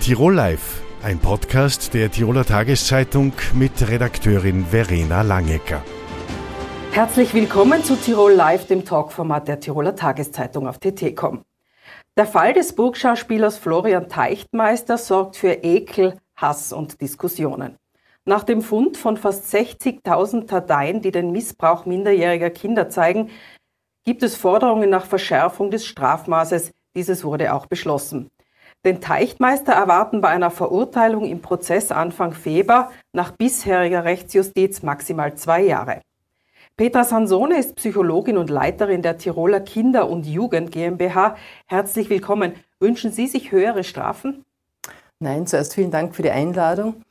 Tirol Live, ein Podcast der Tiroler Tageszeitung mit Redakteurin Verena Langecker. Herzlich willkommen zu Tirol Live, dem Talkformat der Tiroler Tageszeitung auf TT.com. Der Fall des Burgschauspielers Florian Teichtmeister sorgt für Ekel, Hass und Diskussionen. Nach dem Fund von fast 60.000 Dateien, die den Missbrauch minderjähriger Kinder zeigen, gibt es Forderungen nach Verschärfung des Strafmaßes. Dieses wurde auch beschlossen. Den Teichtmeister erwarten bei einer Verurteilung im Prozess Anfang Februar nach bisheriger Rechtsjustiz maximal zwei Jahre. Petra Sansone ist Psychologin und Leiterin der Tiroler Kinder- und Jugend GmbH. Herzlich willkommen. Wünschen Sie sich höhere Strafen? Nein, zuerst vielen Dank für die Einladung.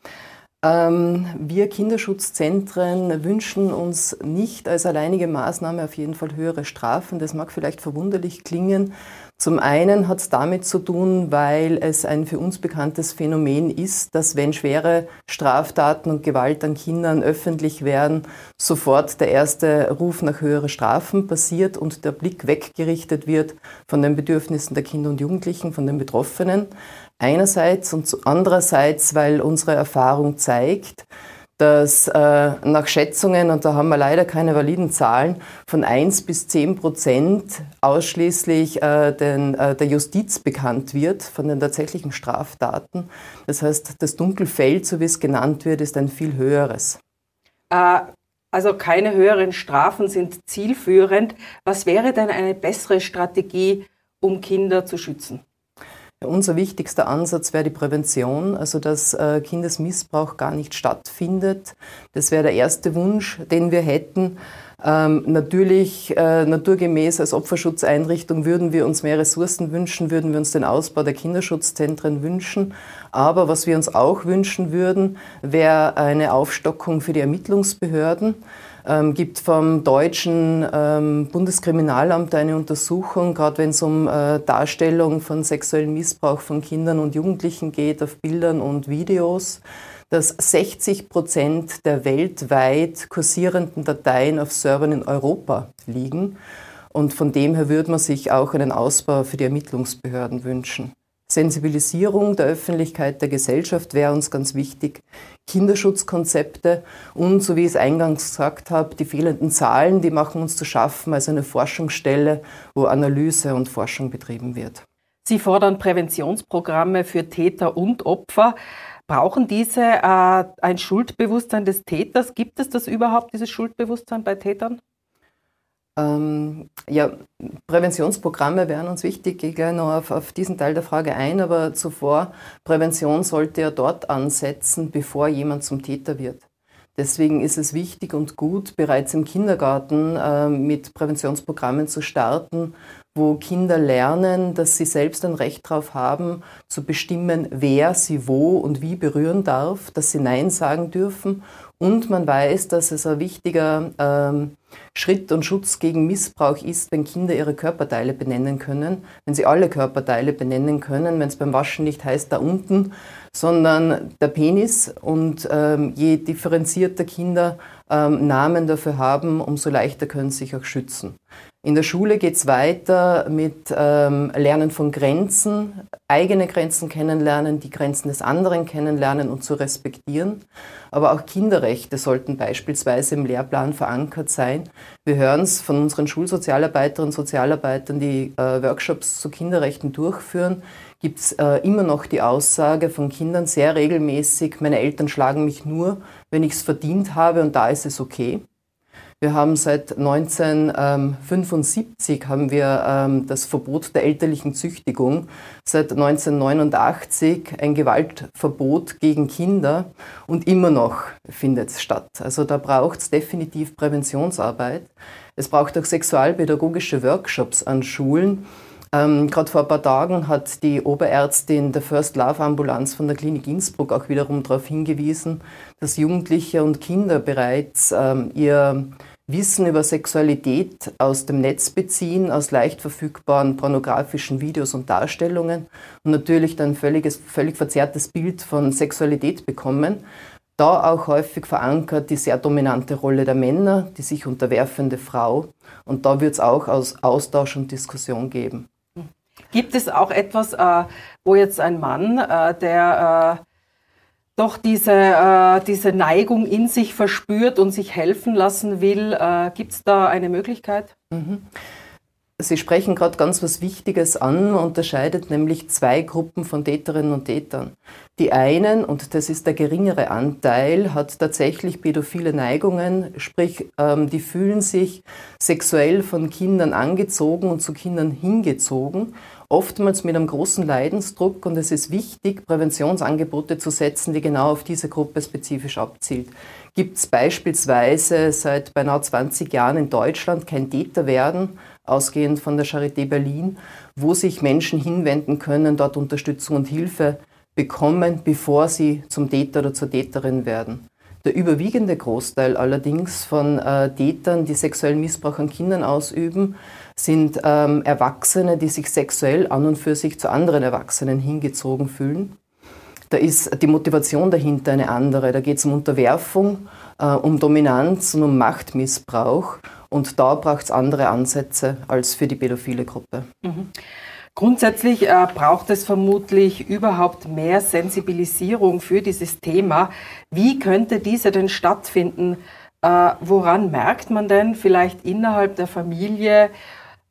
Ähm, wir Kinderschutzzentren wünschen uns nicht als alleinige Maßnahme auf jeden Fall höhere Strafen. Das mag vielleicht verwunderlich klingen. Zum einen hat es damit zu tun, weil es ein für uns bekanntes Phänomen ist, dass wenn schwere Straftaten und Gewalt an Kindern öffentlich werden, sofort der erste Ruf nach höhere Strafen passiert und der Blick weggerichtet wird von den Bedürfnissen der Kinder und Jugendlichen, von den Betroffenen einerseits und andererseits, weil unsere Erfahrung zeigt, dass äh, nach Schätzungen, und da haben wir leider keine validen Zahlen, von 1 bis 10 Prozent ausschließlich äh, den, äh, der Justiz bekannt wird von den tatsächlichen Straftaten. Das heißt, das Dunkelfeld, so wie es genannt wird, ist ein viel höheres. Äh, also keine höheren Strafen sind zielführend. Was wäre denn eine bessere Strategie, um Kinder zu schützen? Unser wichtigster Ansatz wäre die Prävention, also dass äh, Kindesmissbrauch gar nicht stattfindet. Das wäre der erste Wunsch, den wir hätten. Ähm, natürlich, äh, naturgemäß als Opferschutzeinrichtung würden wir uns mehr Ressourcen wünschen, würden wir uns den Ausbau der Kinderschutzzentren wünschen. Aber was wir uns auch wünschen würden, wäre eine Aufstockung für die Ermittlungsbehörden ähm, gibt vom deutschen ähm, Bundeskriminalamt eine Untersuchung, gerade wenn es um äh, Darstellung von sexuellem Missbrauch von Kindern und Jugendlichen geht, auf Bildern und Videos, dass 60 Prozent der weltweit kursierenden Dateien auf Servern in Europa liegen. Und von dem her würde man sich auch einen Ausbau für die Ermittlungsbehörden wünschen. Sensibilisierung der Öffentlichkeit, der Gesellschaft wäre uns ganz wichtig. Kinderschutzkonzepte und, so wie ich es eingangs gesagt habe, die fehlenden Zahlen, die machen uns zu schaffen als eine Forschungsstelle, wo Analyse und Forschung betrieben wird. Sie fordern Präventionsprogramme für Täter und Opfer. Brauchen diese äh, ein Schuldbewusstsein des Täters? Gibt es das überhaupt, dieses Schuldbewusstsein bei Tätern? Ähm, ja, Präventionsprogramme wären uns wichtig. Ich gehe noch auf, auf, diesen Teil der Frage ein, aber zuvor, Prävention sollte ja dort ansetzen, bevor jemand zum Täter wird. Deswegen ist es wichtig und gut, bereits im Kindergarten äh, mit Präventionsprogrammen zu starten, wo Kinder lernen, dass sie selbst ein Recht darauf haben, zu bestimmen, wer sie wo und wie berühren darf, dass sie Nein sagen dürfen und man weiß, dass es ein wichtiger ähm, Schritt und Schutz gegen Missbrauch ist, wenn Kinder ihre Körperteile benennen können, wenn sie alle Körperteile benennen können, wenn es beim Waschen nicht heißt da unten, sondern der Penis. Und ähm, je differenzierter Kinder ähm, Namen dafür haben, umso leichter können sie sich auch schützen. In der Schule geht es weiter mit ähm, Lernen von Grenzen, eigene Grenzen kennenlernen, die Grenzen des anderen kennenlernen und zu respektieren. Aber auch Kinderrechte sollten beispielsweise im Lehrplan verankert sein. Wir hören es von unseren Schulsozialarbeiterinnen und Sozialarbeitern, die äh, Workshops zu Kinderrechten durchführen, gibt es äh, immer noch die Aussage von Kindern sehr regelmäßig, meine Eltern schlagen mich nur, wenn ich es verdient habe und da ist es okay. Wir haben seit 1975 haben wir ähm, das Verbot der elterlichen Züchtigung, seit 1989 ein Gewaltverbot gegen Kinder und immer noch findet es statt. Also da braucht es definitiv Präventionsarbeit. Es braucht auch sexualpädagogische Workshops an Schulen. Ähm, Gerade vor ein paar Tagen hat die Oberärztin der First Love Ambulanz von der Klinik Innsbruck auch wiederum darauf hingewiesen, dass Jugendliche und Kinder bereits ähm, ihr Wissen über Sexualität aus dem Netz beziehen, aus leicht verfügbaren pornografischen Videos und Darstellungen und natürlich dann völliges, völlig verzerrtes Bild von Sexualität bekommen. Da auch häufig verankert die sehr dominante Rolle der Männer, die sich unterwerfende Frau. Und da wird es auch aus Austausch und Diskussion geben. Gibt es auch etwas, äh, wo jetzt ein Mann, äh, der äh, doch diese, äh, diese Neigung in sich verspürt und sich helfen lassen will, äh, gibt es da eine Möglichkeit? Mhm. Sie sprechen gerade ganz was Wichtiges an, man unterscheidet nämlich zwei Gruppen von Täterinnen und Tätern. Die einen, und das ist der geringere Anteil, hat tatsächlich pädophile Neigungen, sprich, ähm, die fühlen sich sexuell von Kindern angezogen und zu Kindern hingezogen, oftmals mit einem großen Leidensdruck und es ist wichtig, Präventionsangebote zu setzen, die genau auf diese Gruppe spezifisch abzielt. Gibt es beispielsweise seit beinahe 20 Jahren in Deutschland kein Täter werden, ausgehend von der Charité Berlin, wo sich Menschen hinwenden können, dort Unterstützung und Hilfe bekommen, bevor sie zum Täter oder zur Täterin werden. Der überwiegende Großteil allerdings von äh, Tätern, die sexuellen Missbrauch an Kindern ausüben, sind ähm, Erwachsene, die sich sexuell an und für sich zu anderen Erwachsenen hingezogen fühlen. Da ist die Motivation dahinter eine andere. Da geht es um Unterwerfung, äh, um Dominanz und um Machtmissbrauch. Und da braucht es andere Ansätze als für die pädophile Gruppe. Mhm. Grundsätzlich äh, braucht es vermutlich überhaupt mehr Sensibilisierung für dieses Thema. Wie könnte diese denn stattfinden? Äh, woran merkt man denn vielleicht innerhalb der Familie,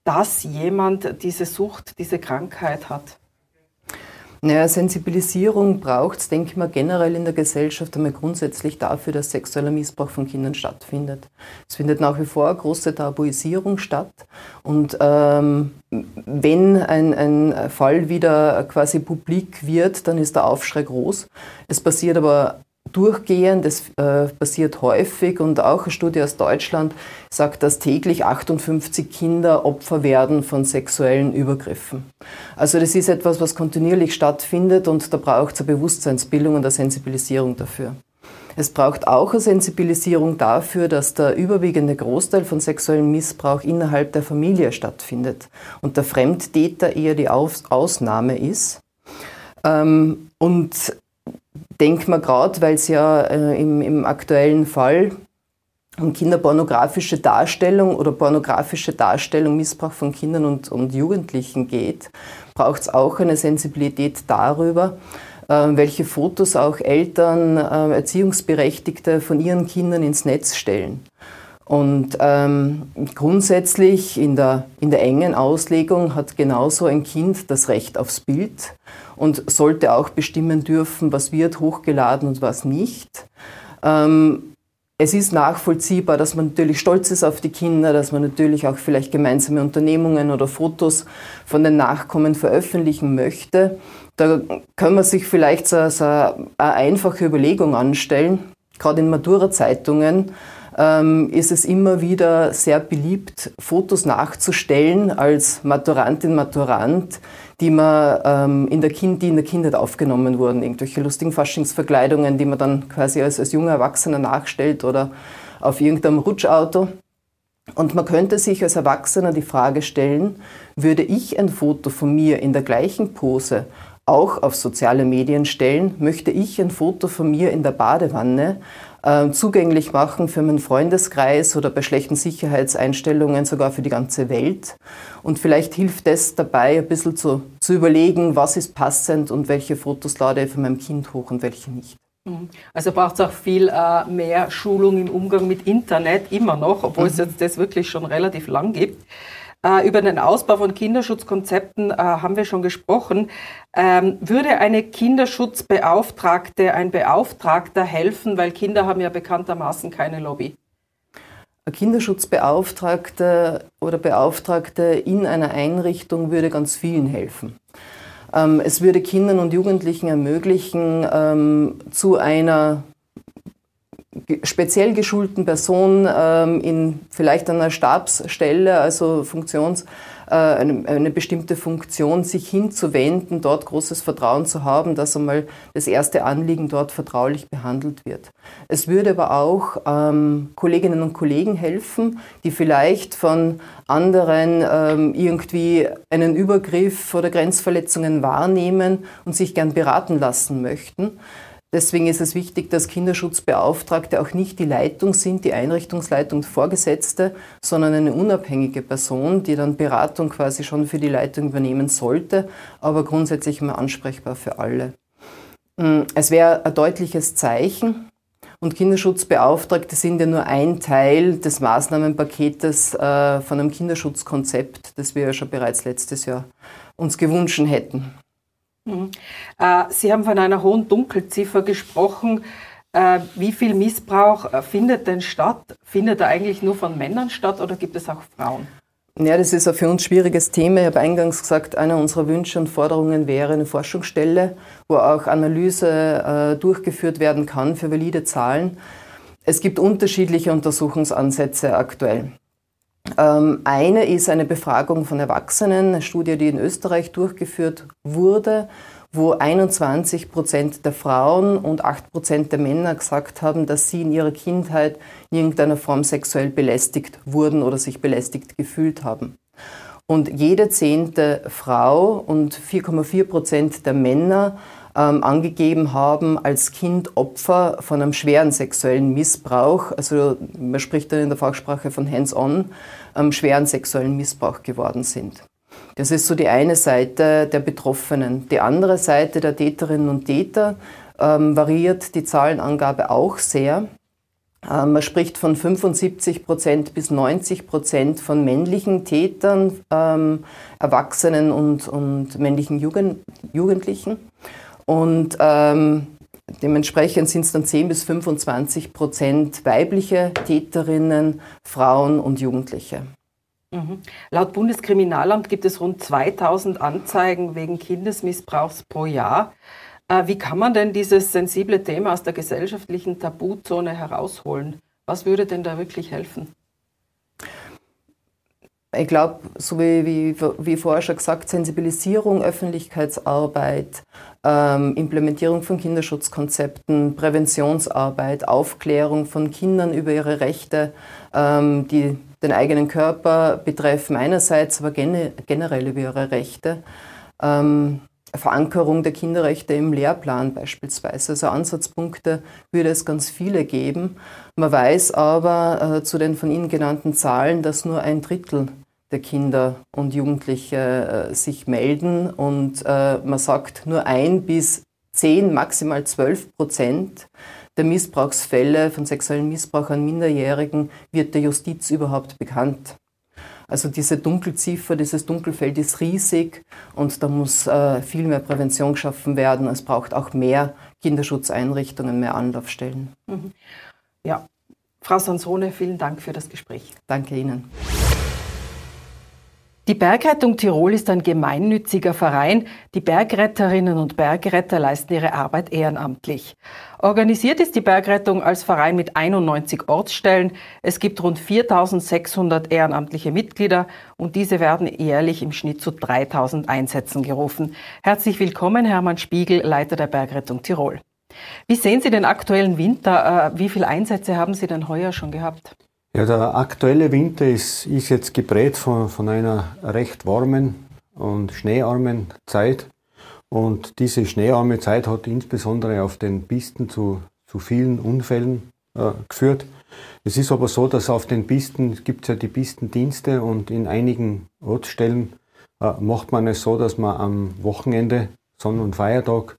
dass jemand diese Sucht, diese Krankheit hat? Naja, Sensibilisierung braucht es, denke ich mal, generell in der Gesellschaft einmal grundsätzlich dafür, dass sexueller Missbrauch von Kindern stattfindet. Es findet nach wie vor eine große Tabuisierung statt. Und ähm, wenn ein, ein Fall wieder quasi publik wird, dann ist der Aufschrei groß. Es passiert aber durchgehend, das äh, passiert häufig und auch eine Studie aus Deutschland sagt, dass täglich 58 Kinder Opfer werden von sexuellen Übergriffen. Also das ist etwas, was kontinuierlich stattfindet und da braucht es eine Bewusstseinsbildung und eine Sensibilisierung dafür. Es braucht auch eine Sensibilisierung dafür, dass der überwiegende Großteil von sexuellem Missbrauch innerhalb der Familie stattfindet und der Fremdtäter eher die Ausnahme ist. Ähm, und denke mir gerade, weil es ja äh, im, im aktuellen Fall um kinderpornografische Darstellung oder pornografische Darstellung, Missbrauch von Kindern und, und Jugendlichen geht, braucht es auch eine Sensibilität darüber, äh, welche Fotos auch Eltern, äh, Erziehungsberechtigte von ihren Kindern ins Netz stellen. Und ähm, grundsätzlich in der, in der engen Auslegung hat genauso ein Kind das Recht aufs Bild und sollte auch bestimmen dürfen, was wird hochgeladen und was nicht. Ähm, es ist nachvollziehbar, dass man natürlich stolz ist auf die Kinder, dass man natürlich auch vielleicht gemeinsame Unternehmungen oder Fotos von den Nachkommen veröffentlichen möchte. Da kann man sich vielleicht so, so eine einfache Überlegung anstellen, gerade in Matura-Zeitungen ähm, ist es immer wieder sehr beliebt, Fotos nachzustellen als Maturantin, Maturant, die man ähm, in der kind, die in der Kindheit aufgenommen wurden, irgendwelche lustigen Faschingsverkleidungen, die man dann quasi als, als junger Erwachsener nachstellt oder auf irgendeinem Rutschauto. Und man könnte sich als Erwachsener die Frage stellen, würde ich ein Foto von mir in der gleichen Pose auch auf soziale Medien stellen, möchte ich ein Foto von mir in der Badewanne äh, zugänglich machen für meinen Freundeskreis oder bei schlechten Sicherheitseinstellungen sogar für die ganze Welt. Und vielleicht hilft es dabei, ein bisschen zu, zu überlegen, was ist passend und welche Fotos lade ich von meinem Kind hoch und welche nicht. Mhm. Also braucht es auch viel äh, mehr Schulung im Umgang mit Internet, immer noch, obwohl mhm. es jetzt das wirklich schon relativ lang gibt. Äh, über den Ausbau von Kinderschutzkonzepten äh, haben wir schon gesprochen. Ähm, würde eine Kinderschutzbeauftragte, ein Beauftragter helfen, weil Kinder haben ja bekanntermaßen keine Lobby? Ein Kinderschutzbeauftragter oder Beauftragte in einer Einrichtung würde ganz vielen helfen. Ähm, es würde Kindern und Jugendlichen ermöglichen, ähm, zu einer speziell geschulten Person ähm, in vielleicht einer Stabsstelle, also Funktions, äh, eine, eine, bestimmte Funktion sich hinzuwenden, dort großes Vertrauen zu haben, dass einmal das erste Anliegen dort vertraulich behandelt wird. Es würde aber auch ähm, Kolleginnen und Kollegen helfen, die vielleicht von anderen ähm, irgendwie einen Übergriff oder Grenzverletzungen wahrnehmen und sich gern beraten lassen möchten Deswegen ist es wichtig, dass Kinderschutzbeauftragte auch nicht die Leitung sind, die Einrichtungsleitung Vorgesetzte, sondern eine unabhängige Person, die dann Beratung quasi schon für die Leitung übernehmen sollte, aber grundsätzlich immer ansprechbar für alle. Mm, es wäre ein deutliches Zeichen, und Kinderschutzbeauftragte sind ja nur ein Teil des Maßnahmenpaketes äh, von einem Kinderschutzkonzept, das wir ja schon bereits letztes Jahr uns gewünscht hätten. Mhm. Äh, Sie haben von einer hohen Dunkelziffer gesprochen. Äh, wie viel Missbrauch äh, findet denn statt? Findet er eigentlich nur von Männern statt oder gibt es auch Frauen? Ja, das ist ein für uns schwieriges Thema. Ich habe eingangs gesagt, einer unserer Wünsche und Forderungen wäre eine Forschungsstelle, wo auch Analyse äh, durchgeführt werden kann für valide Zahlen. Es gibt unterschiedliche Untersuchungsansätze aktuell. Ähm, eine ist eine Befragung von Erwachsenen, eine Studie, die in Österreich durchgeführt wurde, wo 21 Prozent der Frauen und 8 Prozent der Männer gesagt haben, dass sie in ihrer Kindheit in irgendeiner Form sexuell belästigt wurden oder sich belästigt gefühlt haben. Und jede zehnte Frau und 4,4 Prozent der Männer ähm, angegeben haben, als Kind Opfer von einem schweren sexuellen Missbrauch, also man spricht dann in der Fachsprache von hands-on, ähm, schweren sexuellen Missbrauch geworden sind. Das ist so die eine Seite der Betroffenen. Die andere Seite der Täterinnen und Täter ähm, variiert die Zahlenangabe auch sehr. Ähm, man spricht von 75 Prozent bis 90 Prozent von männlichen Tätern, ähm, Erwachsenen und, und männlichen Jugend, Jugendlichen. Und ähm, dementsprechend sind es dann 10 bis 25 Prozent weibliche Täterinnen, Frauen und Jugendliche. Mhm. Laut Bundeskriminalamt gibt es rund 2000 Anzeigen wegen Kindesmissbrauchs pro Jahr. Äh, wie kann man denn dieses sensible Thema aus der gesellschaftlichen Tabuzone herausholen? Was würde denn da wirklich helfen? Ich glaube, so wie, wie, wie vorher schon gesagt, Sensibilisierung, Öffentlichkeitsarbeit, ähm, Implementierung von Kinderschutzkonzepten, Präventionsarbeit, Aufklärung von Kindern über ihre Rechte, ähm, die den eigenen Körper betreffen einerseits, aber gene, generell über ihre Rechte. Ähm, Verankerung der Kinderrechte im Lehrplan beispielsweise. Also Ansatzpunkte würde es ganz viele geben. Man weiß aber äh, zu den von Ihnen genannten Zahlen, dass nur ein Drittel der Kinder und Jugendliche äh, sich melden und äh, man sagt, nur ein bis zehn, maximal zwölf Prozent der Missbrauchsfälle von sexuellem Missbrauch an Minderjährigen wird der Justiz überhaupt bekannt. Also diese Dunkelziffer, dieses Dunkelfeld ist riesig und da muss äh, viel mehr Prävention geschaffen werden. Es braucht auch mehr Kinderschutzeinrichtungen, mehr Anlaufstellen. Mhm. Ja, Frau Sansone, vielen Dank für das Gespräch. Danke Ihnen. Die Bergrettung Tirol ist ein gemeinnütziger Verein. Die Bergretterinnen und Bergretter leisten ihre Arbeit ehrenamtlich. Organisiert ist die Bergrettung als Verein mit 91 Ortsstellen. Es gibt rund 4600 ehrenamtliche Mitglieder und diese werden jährlich im Schnitt zu 3000 Einsätzen gerufen. Herzlich willkommen, Hermann Spiegel, Leiter der Bergrettung Tirol. Wie sehen Sie den aktuellen Winter? Äh, wie viele Einsätze haben Sie denn heuer schon gehabt? Ja, der aktuelle Winter ist, ist jetzt geprägt von, von einer recht warmen und schneearmen Zeit. Und diese schneearme Zeit hat insbesondere auf den Pisten zu, zu vielen Unfällen äh, geführt. Es ist aber so, dass auf den Pisten gibt es ja die Pistendienste und in einigen Ortsstellen äh, macht man es so, dass man am Wochenende, Sonn- und Feiertag,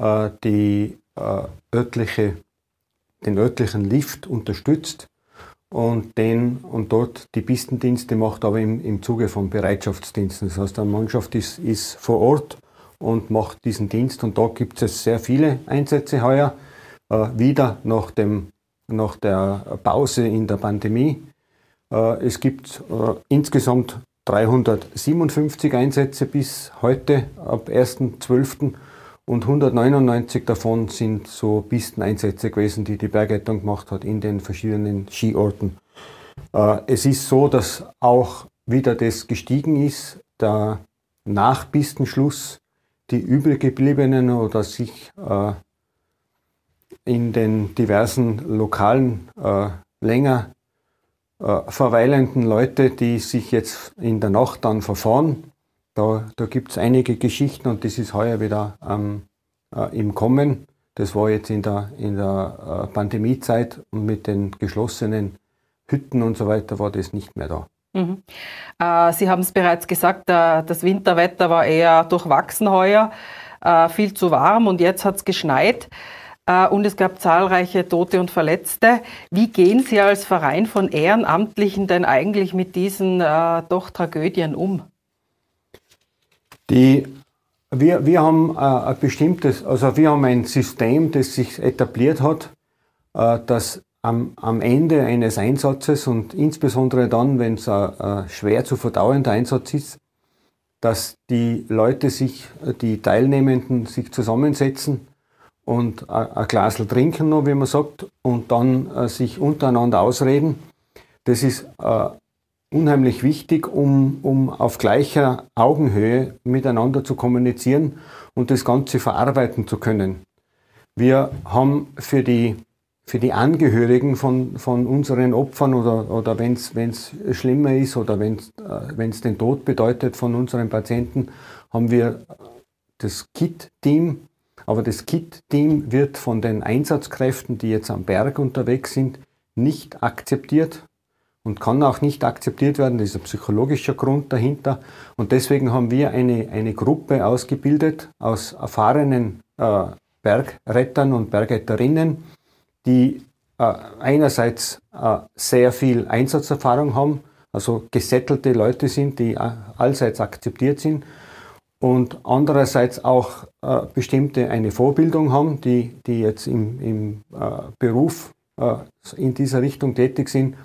äh, die, äh, örtliche, den örtlichen Lift unterstützt und den und dort die Pistendienste macht, aber im, im Zuge von Bereitschaftsdiensten. Das heißt, eine Mannschaft ist, ist vor Ort und macht diesen Dienst und da gibt es sehr viele Einsätze heuer, äh, wieder nach, dem, nach der Pause in der Pandemie. Äh, es gibt äh, insgesamt 357 Einsätze bis heute, ab 1.12. Und 199 davon sind so Pisteneinsätze gewesen, die die Bergrettung gemacht hat in den verschiedenen Skiorten. Äh, es ist so, dass auch wieder das gestiegen ist, der Nachpistenschluss, die übelgebliebenen oder sich äh, in den diversen Lokalen äh, länger verweilenden Leute, die sich jetzt in der Nacht dann verfahren, da, da gibt es einige Geschichten und das ist heuer wieder ähm, äh, im Kommen. Das war jetzt in der, in der äh, Pandemiezeit und mit den geschlossenen Hütten und so weiter war das nicht mehr da. Mhm. Äh, Sie haben es bereits gesagt, äh, das Winterwetter war eher durchwachsen heuer, äh, viel zu warm und jetzt hat es geschneit äh, und es gab zahlreiche Tote und Verletzte. Wie gehen Sie als Verein von Ehrenamtlichen denn eigentlich mit diesen äh, doch Tragödien um? Die, wir, wir haben äh, ein bestimmtes, also wir haben ein System, das sich etabliert hat, dass am, am Ende eines Einsatzes und insbesondere dann, wenn es ein, ein schwer zu verdauender Einsatz ist, dass die Leute sich, die Teilnehmenden sich zusammensetzen und ein Glas trinken noch, wie man sagt, und dann äh, sich untereinander ausreden. Das ist äh, unheimlich wichtig, um, um auf gleicher Augenhöhe miteinander zu kommunizieren und das Ganze verarbeiten zu können. Wir haben für die für die Angehörigen von, von unseren Opfern oder, oder wenn es schlimmer ist oder wenn es äh, den Tod bedeutet von unseren Patienten, haben wir das KIT-Team. Aber das KIT-Team wird von den Einsatzkräften, die jetzt am Berg unterwegs sind, nicht akzeptiert und kann auch nicht akzeptiert werden. Das ist ein psychologischer Grund dahinter. Und deswegen haben wir eine, eine Gruppe ausgebildet aus erfahrenen äh, Bergrettern und Bergretterinnen, die äh, einerseits äh, sehr viel Einsatzerfahrung haben, also gesettelte Leute sind, die äh, allseits akzeptiert sind und andererseits auch äh, bestimmte eine Vorbildung haben, die, die jetzt im, im äh, Beruf äh, in dieser Richtung tätig sind.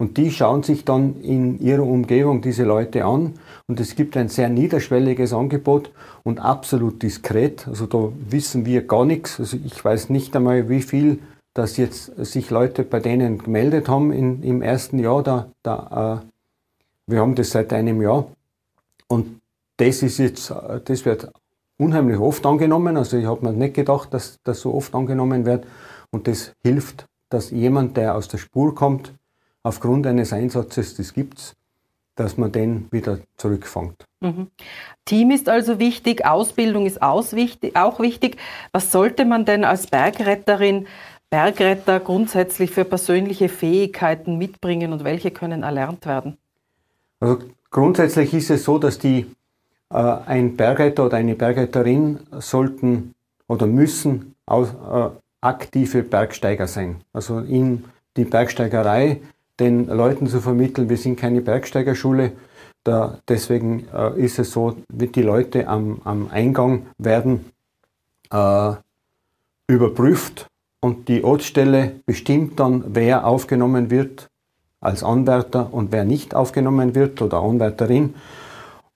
Und die schauen sich dann in ihrer Umgebung diese Leute an. Und es gibt ein sehr niederschwelliges Angebot und absolut diskret. Also da wissen wir gar nichts. Also ich weiß nicht einmal, wie viel dass jetzt sich Leute bei denen gemeldet haben in, im ersten Jahr. Da, da, äh, wir haben das seit einem Jahr. Und das ist jetzt, das wird unheimlich oft angenommen. Also ich habe mir nicht gedacht, dass das so oft angenommen wird. Und das hilft, dass jemand, der aus der Spur kommt, aufgrund eines Einsatzes, das gibt's, dass man den wieder zurückfängt. Mhm. Team ist also wichtig, Ausbildung ist auch wichtig. Was sollte man denn als Bergretterin Bergretter grundsätzlich für persönliche Fähigkeiten mitbringen und welche können erlernt werden? Also grundsätzlich ist es so, dass die, äh, ein Bergretter oder eine Bergretterin sollten oder müssen aus, äh, aktive Bergsteiger sein. Also in die Bergsteigerei den Leuten zu vermitteln, wir sind keine Bergsteigerschule, da, deswegen äh, ist es so, die Leute am, am Eingang werden äh, überprüft und die Ortsstelle bestimmt dann, wer aufgenommen wird als Anwärter und wer nicht aufgenommen wird oder Anwärterin.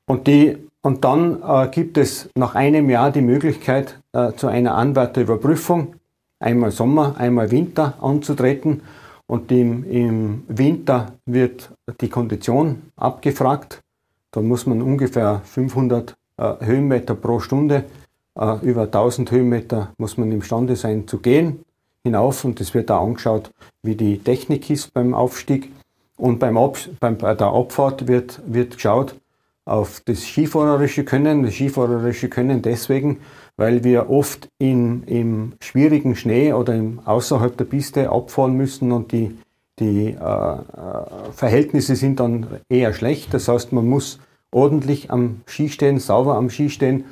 Und, die, und dann äh, gibt es nach einem Jahr die Möglichkeit, äh, zu einer Anwärterüberprüfung, einmal Sommer, einmal Winter anzutreten. Und im, im Winter wird die Kondition abgefragt. Da muss man ungefähr 500 äh, Höhenmeter pro Stunde, äh, über 1000 Höhenmeter muss man imstande sein zu gehen hinauf und es wird da angeschaut, wie die Technik ist beim Aufstieg. Und beim, Ab beim bei der Abfahrt wird, wird geschaut auf das skifahrerische Können. Das skifahrerische Können deswegen, weil wir oft in, im schwierigen Schnee oder im, außerhalb der Piste abfahren müssen und die, die äh, äh, Verhältnisse sind dann eher schlecht. Das heißt, man muss ordentlich am Ski stehen, sauber am Ski stehen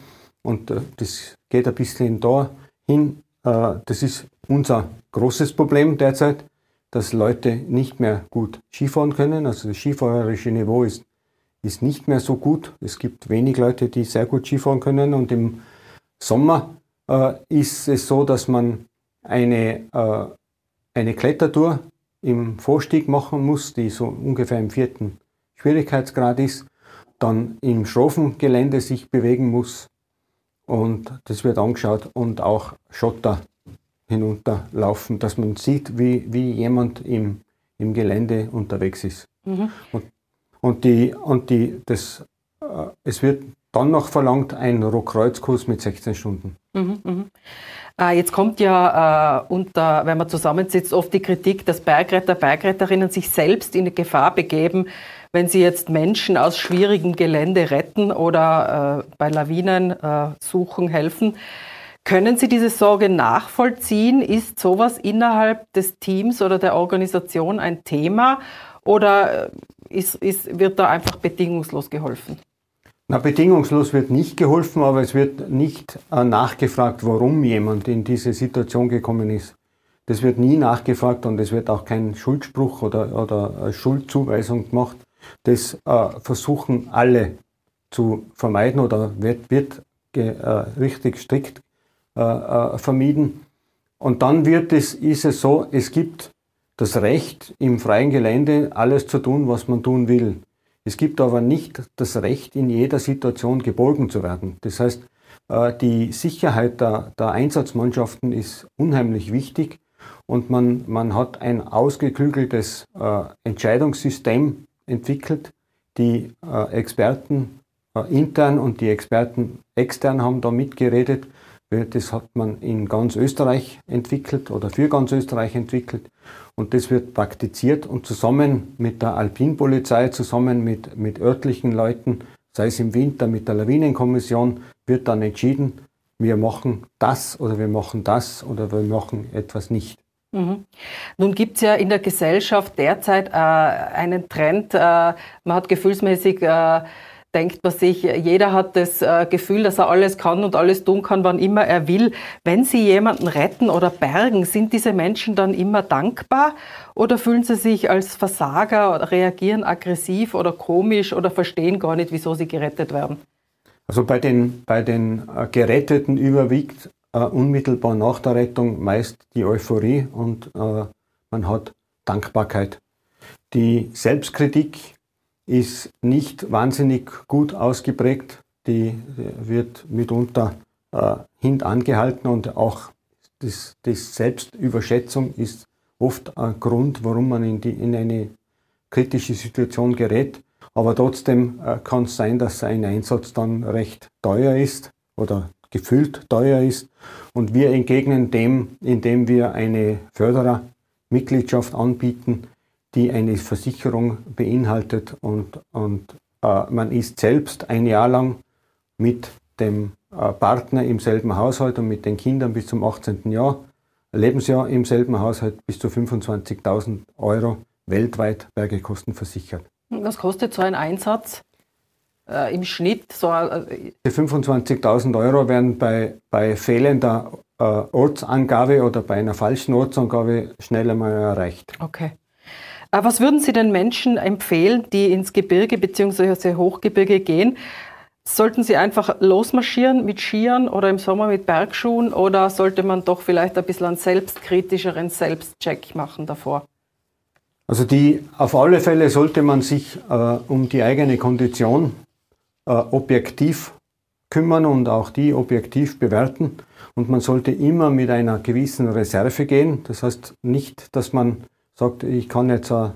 und äh, das geht ein bisschen da hin. Äh, das ist unser großes Problem derzeit, dass Leute nicht mehr gut Skifahren können. Also das skifahrerische Niveau ist, ist nicht mehr so gut. Es gibt wenig Leute, die sehr gut Skifahren können. Und im Sommer äh, ist es so, dass man eine, äh, eine Klettertour im Vorstieg machen muss, die so ungefähr im vierten Schwierigkeitsgrad ist, dann im Schrofengelände sich bewegen muss und das wird angeschaut und auch Schotter hinunterlaufen, dass man sieht, wie, wie jemand im, im Gelände unterwegs ist. Mhm. Und, und, die, und die, das, äh, es wird dann noch verlangt ein Rohkreuzkurs mit 16 Stunden. Mhm, mh. äh, jetzt kommt ja äh, unter, wenn man zusammensitzt, oft die Kritik, dass Bergretter, Bergretterinnen sich selbst in Gefahr begeben, wenn sie jetzt Menschen aus schwierigem Gelände retten oder äh, bei Lawinen äh, suchen, helfen. Können Sie diese Sorge nachvollziehen? Ist sowas innerhalb des Teams oder der Organisation ein Thema oder äh, ist, ist, wird da einfach bedingungslos geholfen? Na, bedingungslos wird nicht geholfen, aber es wird nicht äh, nachgefragt, warum jemand in diese Situation gekommen ist. Das wird nie nachgefragt und es wird auch kein Schuldspruch oder, oder Schuldzuweisung gemacht. Das äh, versuchen alle zu vermeiden oder wird, wird äh, richtig strikt äh, äh, vermieden. Und dann wird es, ist es so, es gibt das Recht, im freien Gelände alles zu tun, was man tun will. Es gibt aber nicht das Recht, in jeder Situation geborgen zu werden. Das heißt, äh, die Sicherheit der, der Einsatzmannschaften ist unheimlich wichtig und man, man hat ein ausgeklügeltes äh, Entscheidungssystem entwickelt. Die äh, Experten intern und die Experten extern haben da mitgeredet. Das hat man in ganz Österreich entwickelt oder für ganz Österreich entwickelt. Und das wird praktiziert und zusammen mit der Alpinpolizei, zusammen mit, mit örtlichen Leuten, sei es im Winter mit der Lawinenkommission, wird dann entschieden, wir machen das oder wir machen das oder wir machen etwas nicht. Mhm. Nun gibt es ja in der Gesellschaft derzeit äh, einen Trend, äh, man hat gefühlsmäßig äh, denkt man sich, jeder hat das äh, Gefühl, dass er alles kann und alles tun kann, wann immer er will. Wenn Sie jemanden retten oder bergen, sind diese Menschen dann immer dankbar oder fühlen sie sich als Versager, reagieren aggressiv oder komisch oder verstehen gar nicht, wieso sie gerettet werden? Also bei den, bei den äh, Geretteten überwiegt äh, unmittelbar nach der Rettung meist die Euphorie und äh, man hat Dankbarkeit. Die Selbstkritik ist nicht wahnsinnig gut ausgeprägt. Die wird mitunter äh, hintangehalten und auch das, das Selbstüberschätzung ist oft ein Grund, warum man in, die, in eine kritische Situation gerät. Aber trotzdem äh, kann es sein, dass ein Einsatz dann recht teuer ist oder gefühlt teuer ist. Und wir entgegnen dem, indem wir eine Förderermitgliedschaft anbieten, die eine Versicherung beinhaltet und, und äh, man ist selbst ein Jahr lang mit dem äh, Partner im selben Haushalt und mit den Kindern bis zum 18. Jahr, Lebensjahr im selben Haushalt bis zu 25.000 Euro weltweit Bergekosten versichert. Was kostet so ein Einsatz äh, im Schnitt? So, äh, Die 25.000 Euro werden bei, bei fehlender äh, Ortsangabe oder bei einer falschen Ortsangabe schnell einmal erreicht. Okay. Aber was würden Sie den Menschen empfehlen, die ins Gebirge bzw. Hochgebirge gehen? Sollten sie einfach losmarschieren mit Skiern oder im Sommer mit Bergschuhen oder sollte man doch vielleicht ein bisschen einen selbstkritischeren Selbstcheck machen davor? Also die, auf alle Fälle sollte man sich äh, um die eigene Kondition äh, objektiv kümmern und auch die objektiv bewerten. Und man sollte immer mit einer gewissen Reserve gehen. Das heißt nicht, dass man sagt, ich kann jetzt äh,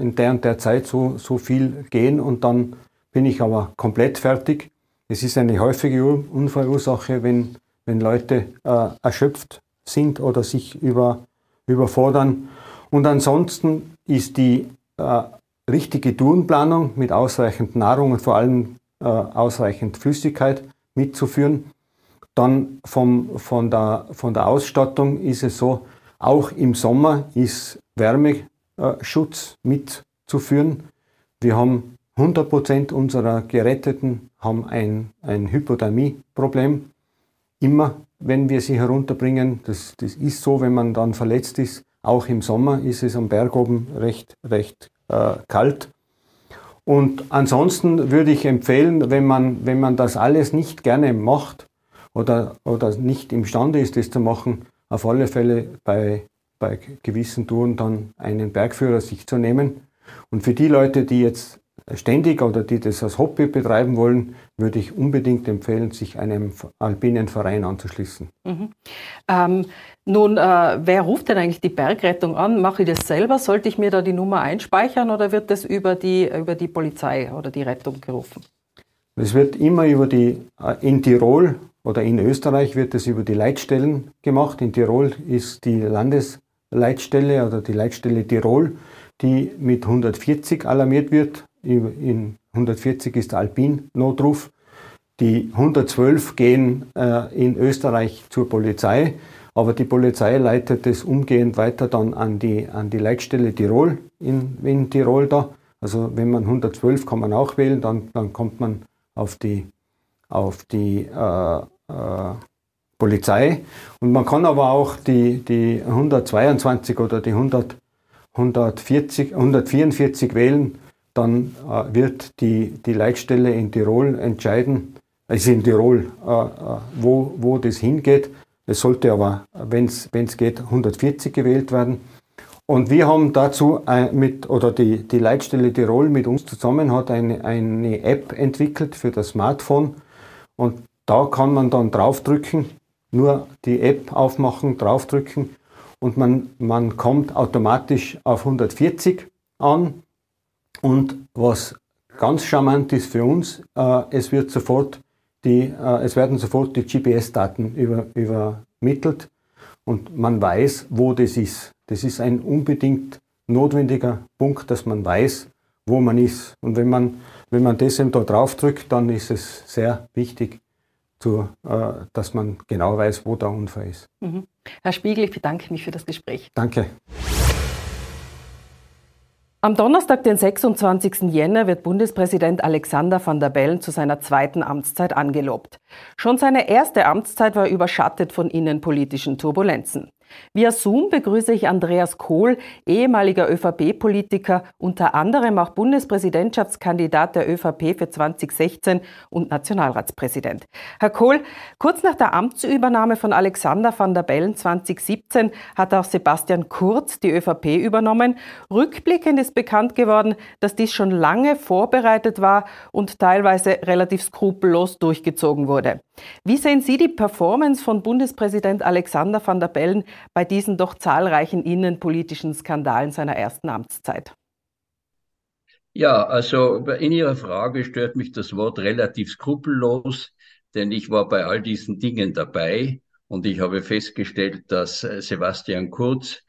in der und der Zeit so, so viel gehen und dann bin ich aber komplett fertig. Es ist eine häufige Unfallursache, wenn, wenn Leute äh, erschöpft sind oder sich über, überfordern. Und ansonsten ist die äh, richtige Tourenplanung mit ausreichend Nahrung und vor allem äh, ausreichend Flüssigkeit mitzuführen. Dann vom, von, der, von der Ausstattung ist es so, auch im Sommer ist Wärmeschutz mitzuführen. Wir haben 100 Prozent unserer Geretteten haben ein, ein Hypothermie-Problem. Immer, wenn wir sie herunterbringen, das, das ist so, wenn man dann verletzt ist. Auch im Sommer ist es am Berg oben recht, recht äh, kalt. Und ansonsten würde ich empfehlen, wenn man, wenn man das alles nicht gerne macht oder, oder nicht imstande ist, das zu machen, auf alle Fälle bei, bei gewissen Touren dann einen Bergführer sich zu nehmen. Und für die Leute, die jetzt ständig oder die das als Hobby betreiben wollen, würde ich unbedingt empfehlen, sich einem alpinen Verein anzuschließen. Mhm. Ähm, nun, äh, wer ruft denn eigentlich die Bergrettung an? Mache ich das selber? Sollte ich mir da die Nummer einspeichern oder wird das über die, über die Polizei oder die Rettung gerufen? Es wird immer über die, äh, in Tirol oder in Österreich wird es über die Leitstellen gemacht. In Tirol ist die Landesleitstelle oder die Leitstelle Tirol, die mit 140 alarmiert wird in 140 ist der Alpin-Notruf. Die 112 gehen äh, in Österreich zur Polizei, aber die Polizei leitet es umgehend weiter dann an die, an die Leitstelle Tirol in, in Tirol da. Also wenn man 112 kann man auch wählen, dann, dann kommt man auf die, auf die äh, äh, Polizei. Und man kann aber auch die, die 122 oder die 100, 140, 144 wählen. Dann äh, wird die, die Leitstelle in Tirol entscheiden, also in Tirol, äh, äh wo, wo das hingeht. Es sollte aber, wenn es geht, 140 gewählt werden. Und wir haben dazu mit, oder die, die Leitstelle Tirol mit uns zusammen hat eine, eine App entwickelt für das Smartphone. Und da kann man dann draufdrücken, nur die App aufmachen, draufdrücken und man, man kommt automatisch auf 140 an. Und was ganz charmant ist für uns, äh, es wird sofort die, äh, es werden sofort die GPS-Daten über, übermittelt und man weiß, wo das ist. Das ist ein unbedingt notwendiger Punkt, dass man weiß, wo man ist. Und wenn man, wenn man das eben da drauf drückt, dann ist es sehr wichtig, zu, äh, dass man genau weiß, wo der Unfall ist. Mhm. Herr Spiegel, ich bedanke mich für das Gespräch. Danke. Am Donnerstag, den 26. Jänner, wird Bundespräsident Alexander van der Bellen zu seiner zweiten Amtszeit angelobt. Schon seine erste Amtszeit war überschattet von innenpolitischen Turbulenzen. Via Zoom begrüße ich Andreas Kohl, ehemaliger ÖVP-Politiker, unter anderem auch Bundespräsidentschaftskandidat der ÖVP für 2016 und Nationalratspräsident. Herr Kohl, kurz nach der Amtsübernahme von Alexander van der Bellen 2017 hat auch Sebastian Kurz die ÖVP übernommen. Rückblickend ist bekannt geworden, dass dies schon lange vorbereitet war und teilweise relativ skrupellos durchgezogen wurde. Wie sehen Sie die Performance von Bundespräsident Alexander van der Bellen bei diesen doch zahlreichen innenpolitischen Skandalen seiner ersten Amtszeit? Ja, also in Ihrer Frage stört mich das Wort relativ skrupellos, denn ich war bei all diesen Dingen dabei und ich habe festgestellt, dass Sebastian Kurz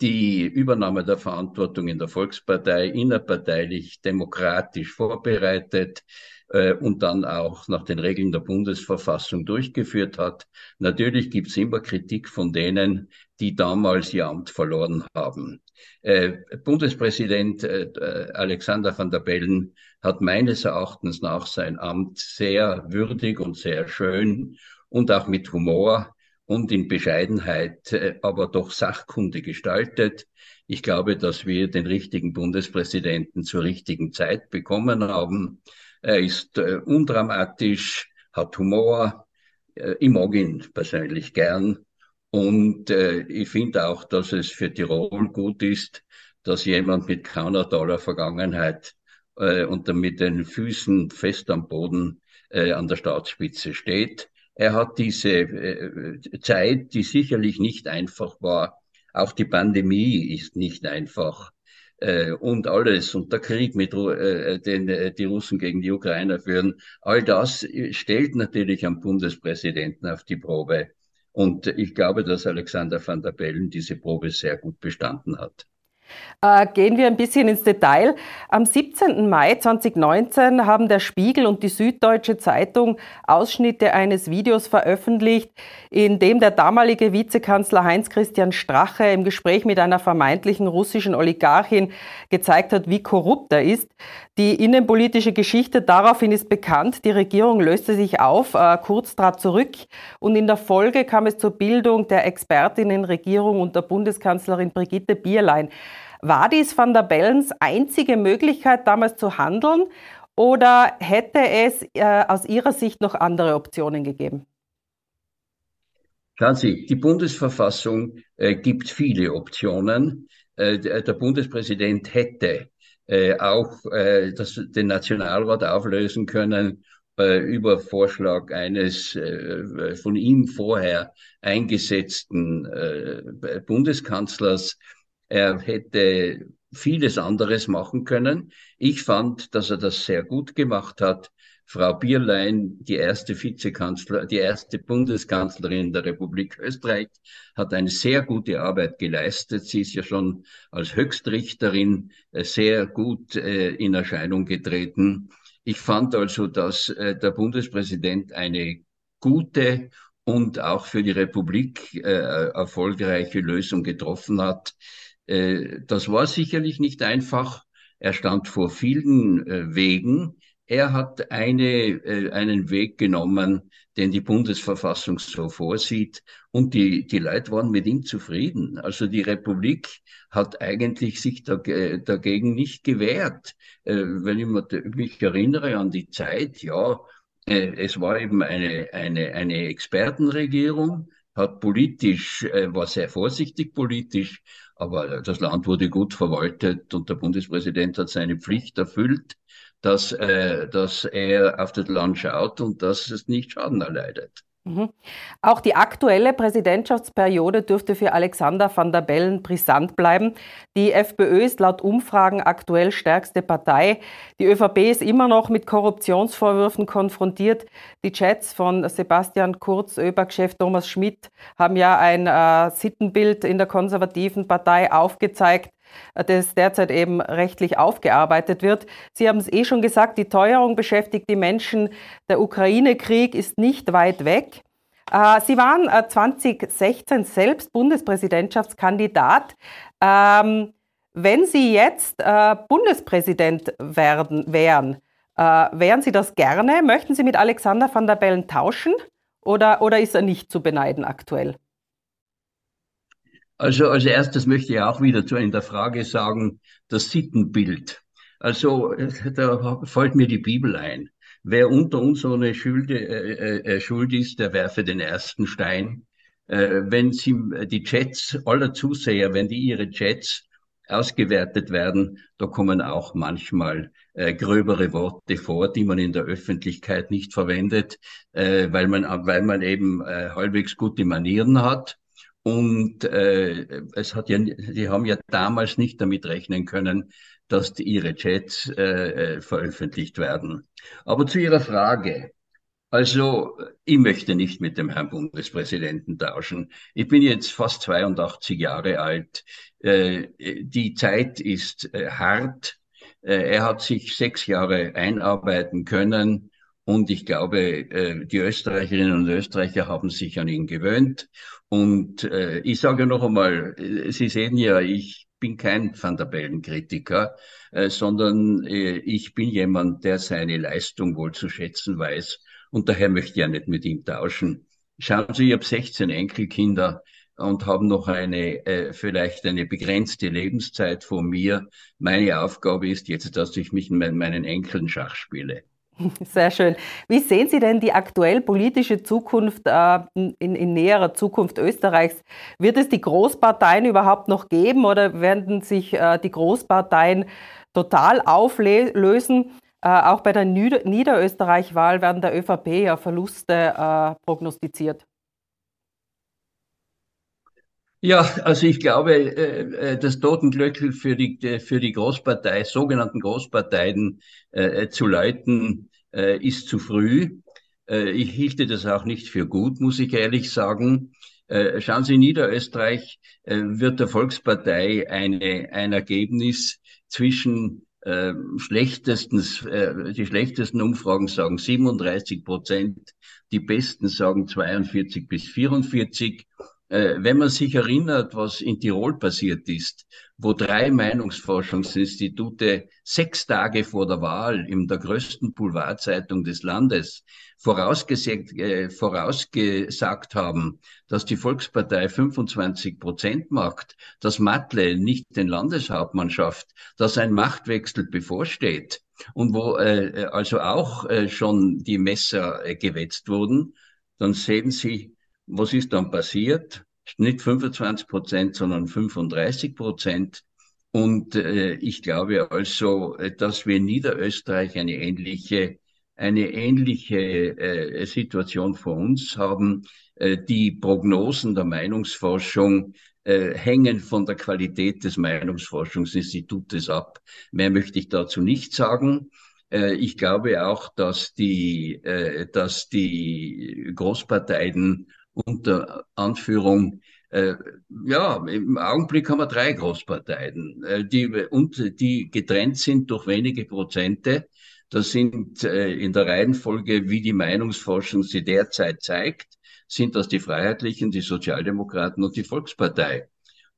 die Übernahme der Verantwortung in der Volkspartei innerparteilich demokratisch vorbereitet, äh, und dann auch nach den Regeln der Bundesverfassung durchgeführt hat. Natürlich gibt es immer Kritik von denen, die damals ihr Amt verloren haben. Äh, Bundespräsident äh, Alexander van der Bellen hat meines Erachtens nach sein Amt sehr würdig und sehr schön und auch mit Humor und in Bescheidenheit, äh, aber doch Sachkunde gestaltet. Ich glaube, dass wir den richtigen Bundespräsidenten zur richtigen Zeit bekommen haben. Er ist äh, undramatisch, hat Humor. Äh, ich mag ihn persönlich gern. Und äh, ich finde auch, dass es für Tirol gut ist, dass jemand mit keiner Dollar Vergangenheit äh, und mit den Füßen fest am Boden äh, an der Staatsspitze steht. Er hat diese äh, Zeit, die sicherlich nicht einfach war, auch die Pandemie ist nicht einfach äh, und alles und der Krieg mit äh, den äh, die Russen gegen die Ukrainer führen, all das äh, stellt natürlich am Bundespräsidenten auf die Probe. Und ich glaube, dass Alexander van der Bellen diese Probe sehr gut bestanden hat. Äh, gehen wir ein bisschen ins Detail. Am 17. Mai 2019 haben der Spiegel und die Süddeutsche Zeitung Ausschnitte eines Videos veröffentlicht, in dem der damalige Vizekanzler Heinz-Christian Strache im Gespräch mit einer vermeintlichen russischen Oligarchin gezeigt hat, wie korrupt er ist. Die innenpolitische Geschichte daraufhin ist bekannt. Die Regierung löste sich auf, äh, kurz trat zurück und in der Folge kam es zur Bildung der Expertinnenregierung unter Bundeskanzlerin Brigitte Bierlein. War dies Van der Bellens einzige Möglichkeit, damals zu handeln oder hätte es äh, aus Ihrer Sicht noch andere Optionen gegeben? Schauen Sie, die Bundesverfassung äh, gibt viele Optionen. Äh, der Bundespräsident hätte äh, auch äh, das, den Nationalrat auflösen können äh, über Vorschlag eines äh, von ihm vorher eingesetzten äh, Bundeskanzlers. Er hätte vieles anderes machen können. Ich fand, dass er das sehr gut gemacht hat. Frau Bierlein, die erste Vizekanzler, die erste Bundeskanzlerin der Republik Österreich, hat eine sehr gute Arbeit geleistet. Sie ist ja schon als Höchstrichterin äh, sehr gut äh, in Erscheinung getreten. Ich fand also, dass äh, der Bundespräsident eine gute und auch für die Republik erfolgreiche Lösung getroffen hat. Äh, das war sicherlich nicht einfach. Er stand vor vielen äh, Wegen. Er hat eine, äh, einen Weg genommen, den die Bundesverfassung so vorsieht. Und die, die Leute waren mit ihm zufrieden. Also die Republik hat eigentlich sich dagegen nicht gewehrt. Wenn ich mich erinnere an die Zeit, ja, es war eben eine, eine, eine Expertenregierung, hat politisch, war sehr vorsichtig politisch, aber das Land wurde gut verwaltet und der Bundespräsident hat seine Pflicht erfüllt, dass, äh, dass er auf das Land schaut und dass es nicht Schaden erleidet. Mhm. Auch die aktuelle Präsidentschaftsperiode dürfte für Alexander van der Bellen brisant bleiben. Die FPÖ ist laut Umfragen aktuell stärkste Partei. Die ÖVP ist immer noch mit Korruptionsvorwürfen konfrontiert. Die Chats von Sebastian Kurz, ÖBAG-Chef Thomas Schmidt haben ja ein äh, Sittenbild in der konservativen Partei aufgezeigt das derzeit eben rechtlich aufgearbeitet wird. Sie haben es eh schon gesagt, die Teuerung beschäftigt die Menschen. Der Ukraine-Krieg ist nicht weit weg. Äh, Sie waren 2016 äh, selbst Bundespräsidentschaftskandidat. Ähm, wenn Sie jetzt äh, Bundespräsident werden, wären, wären Sie das gerne? Möchten Sie mit Alexander van der Bellen tauschen oder, oder ist er nicht zu beneiden aktuell? Also als erstes möchte ich auch wieder zu in der Frage sagen, das Sittenbild. Also da fällt mir die Bibel ein. Wer unter uns ohne Schuld, äh, äh, äh, Schuld ist, der werfe den ersten Stein. Äh, wenn sie die Chats aller Zuseher, wenn die ihre Chats ausgewertet werden, da kommen auch manchmal äh, gröbere Worte vor, die man in der Öffentlichkeit nicht verwendet, äh, weil man weil man eben äh, halbwegs gute Manieren hat. Und äh, es hat ja, die haben ja damals nicht damit rechnen können, dass die, ihre Chats äh, äh, veröffentlicht werden. Aber zu Ihrer Frage. Also, ich möchte nicht mit dem Herrn Bundespräsidenten tauschen. Ich bin jetzt fast 82 Jahre alt. Äh, die Zeit ist äh, hart. Äh, er hat sich sechs Jahre einarbeiten können. Und ich glaube, äh, die Österreicherinnen und Österreicher haben sich an ihn gewöhnt. Und äh, ich sage noch einmal, äh, Sie sehen ja, ich bin kein Van der Bellen-Kritiker, sondern ich bin jemand, der seine Leistung wohl zu schätzen weiß. Und daher möchte ich ja nicht mit ihm tauschen. Schauen Sie, ich habe 16 Enkelkinder und habe noch eine, äh, vielleicht eine begrenzte Lebenszeit vor mir. Meine Aufgabe ist jetzt, dass ich mich mit meinen Enkeln Schach spiele. Sehr schön. Wie sehen Sie denn die aktuell politische Zukunft äh, in, in, näherer Zukunft Österreichs? Wird es die Großparteien überhaupt noch geben oder werden sich äh, die Großparteien total auflösen? Äh, auch bei der Nieder Niederösterreich-Wahl werden der ÖVP ja Verluste äh, prognostiziert. Ja, also ich glaube, äh, äh, das Totenglöckl für die, äh, für die Großpartei, sogenannten Großparteien zu läuten, ist zu früh. Ich hielte das auch nicht für gut, muss ich ehrlich sagen. Schauen Sie, Niederösterreich äh, wird der Volkspartei eine, ein Ergebnis zwischen äh, schlechtestens, äh, die schlechtesten Umfragen sagen 37 Prozent, die besten sagen 42 bis 44 äh, wenn man sich erinnert, was in Tirol passiert ist, wo drei Meinungsforschungsinstitute sechs Tage vor der Wahl in der größten Boulevardzeitung des Landes vorausgesagt, äh, vorausgesagt haben, dass die Volkspartei 25 Prozent macht, dass Matle nicht den Landeshauptmann schafft, dass ein Machtwechsel bevorsteht und wo äh, also auch äh, schon die Messer äh, gewetzt wurden, dann sehen Sie, was ist dann passiert? Nicht 25 Prozent, sondern 35 Prozent. Und äh, ich glaube also, dass wir in Niederösterreich eine ähnliche, eine ähnliche äh, Situation vor uns haben. Äh, die Prognosen der Meinungsforschung äh, hängen von der Qualität des Meinungsforschungsinstitutes ab. Mehr möchte ich dazu nicht sagen. Äh, ich glaube auch, dass die, äh, dass die Großparteien unter Anführung äh, ja, im Augenblick haben wir drei Großparteien, äh, die, und, die getrennt sind durch wenige Prozente. Das sind äh, in der Reihenfolge, wie die Meinungsforschung sie derzeit zeigt, sind das die Freiheitlichen, die Sozialdemokraten und die Volkspartei.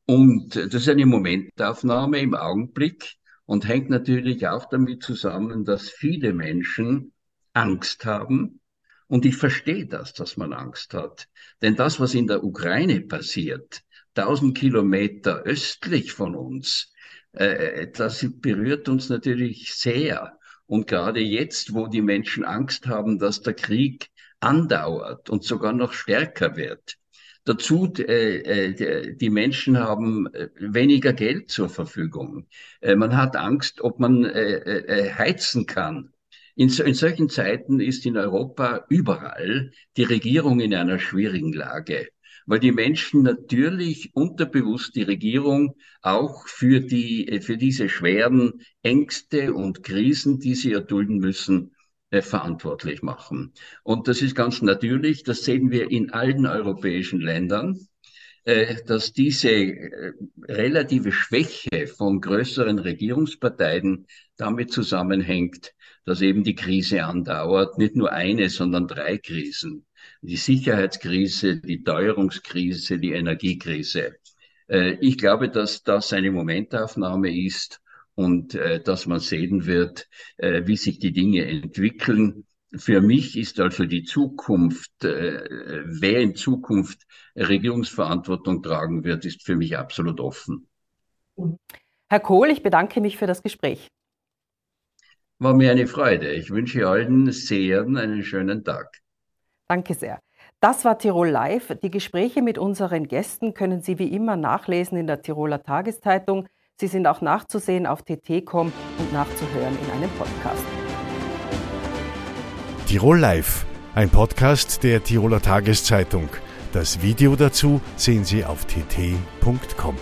Und das ist eine Momentaufnahme im Augenblick und hängt natürlich auch damit zusammen, dass viele Menschen Angst haben. Und ich verstehe das, dass man Angst hat. Denn das, was in der Ukraine passiert, 1000 Kilometer östlich von uns, äh, das berührt uns natürlich sehr. Und gerade jetzt, wo die Menschen Angst haben, dass der Krieg andauert und sogar noch stärker wird. Dazu, äh, äh, die Menschen haben äh, weniger Geld zur Verfügung. Äh, man hat Angst, ob man äh, äh, heizen kann. In, in solchen Zeiten ist in Europa überall die Regierung in einer schwierigen Lage weil die Menschen natürlich unterbewusst die Regierung auch für die, für diese schweren Ängste und Krisen, die sie erdulden müssen, äh, verantwortlich machen. Und das ist ganz natürlich, das sehen wir in allen europäischen Ländern, äh, dass diese äh, relative Schwäche von größeren Regierungsparteien damit zusammenhängt, dass eben die Krise andauert, nicht nur eine, sondern drei Krisen die Sicherheitskrise, die Teuerungskrise, die Energiekrise. Äh, ich glaube, dass das eine Momentaufnahme ist und äh, dass man sehen wird, äh, wie sich die Dinge entwickeln. Für mich ist also die Zukunft, wer in Zukunft Regierungsverantwortung tragen wird, ist für mich absolut offen. Herr Kohl, ich bedanke mich für das Gespräch. War mir eine Freude. Ich wünsche allen Sehern einen schönen Tag. Danke sehr. Das war Tirol Live. Die Gespräche mit unseren Gästen können Sie wie immer nachlesen in der Tiroler Tageszeitung. Sie sind auch nachzusehen auf tt.com und nachzuhören in einem Podcast. Tirol Live, ein Podcast der Tiroler Tageszeitung. Das Video dazu sehen Sie auf tt.com.